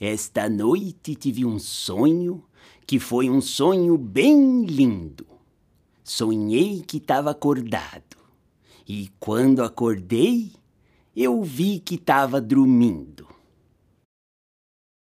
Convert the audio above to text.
Esta noite tive um sonho que foi um sonho bem lindo. Sonhei que estava acordado e quando acordei, eu vi que estava dormindo.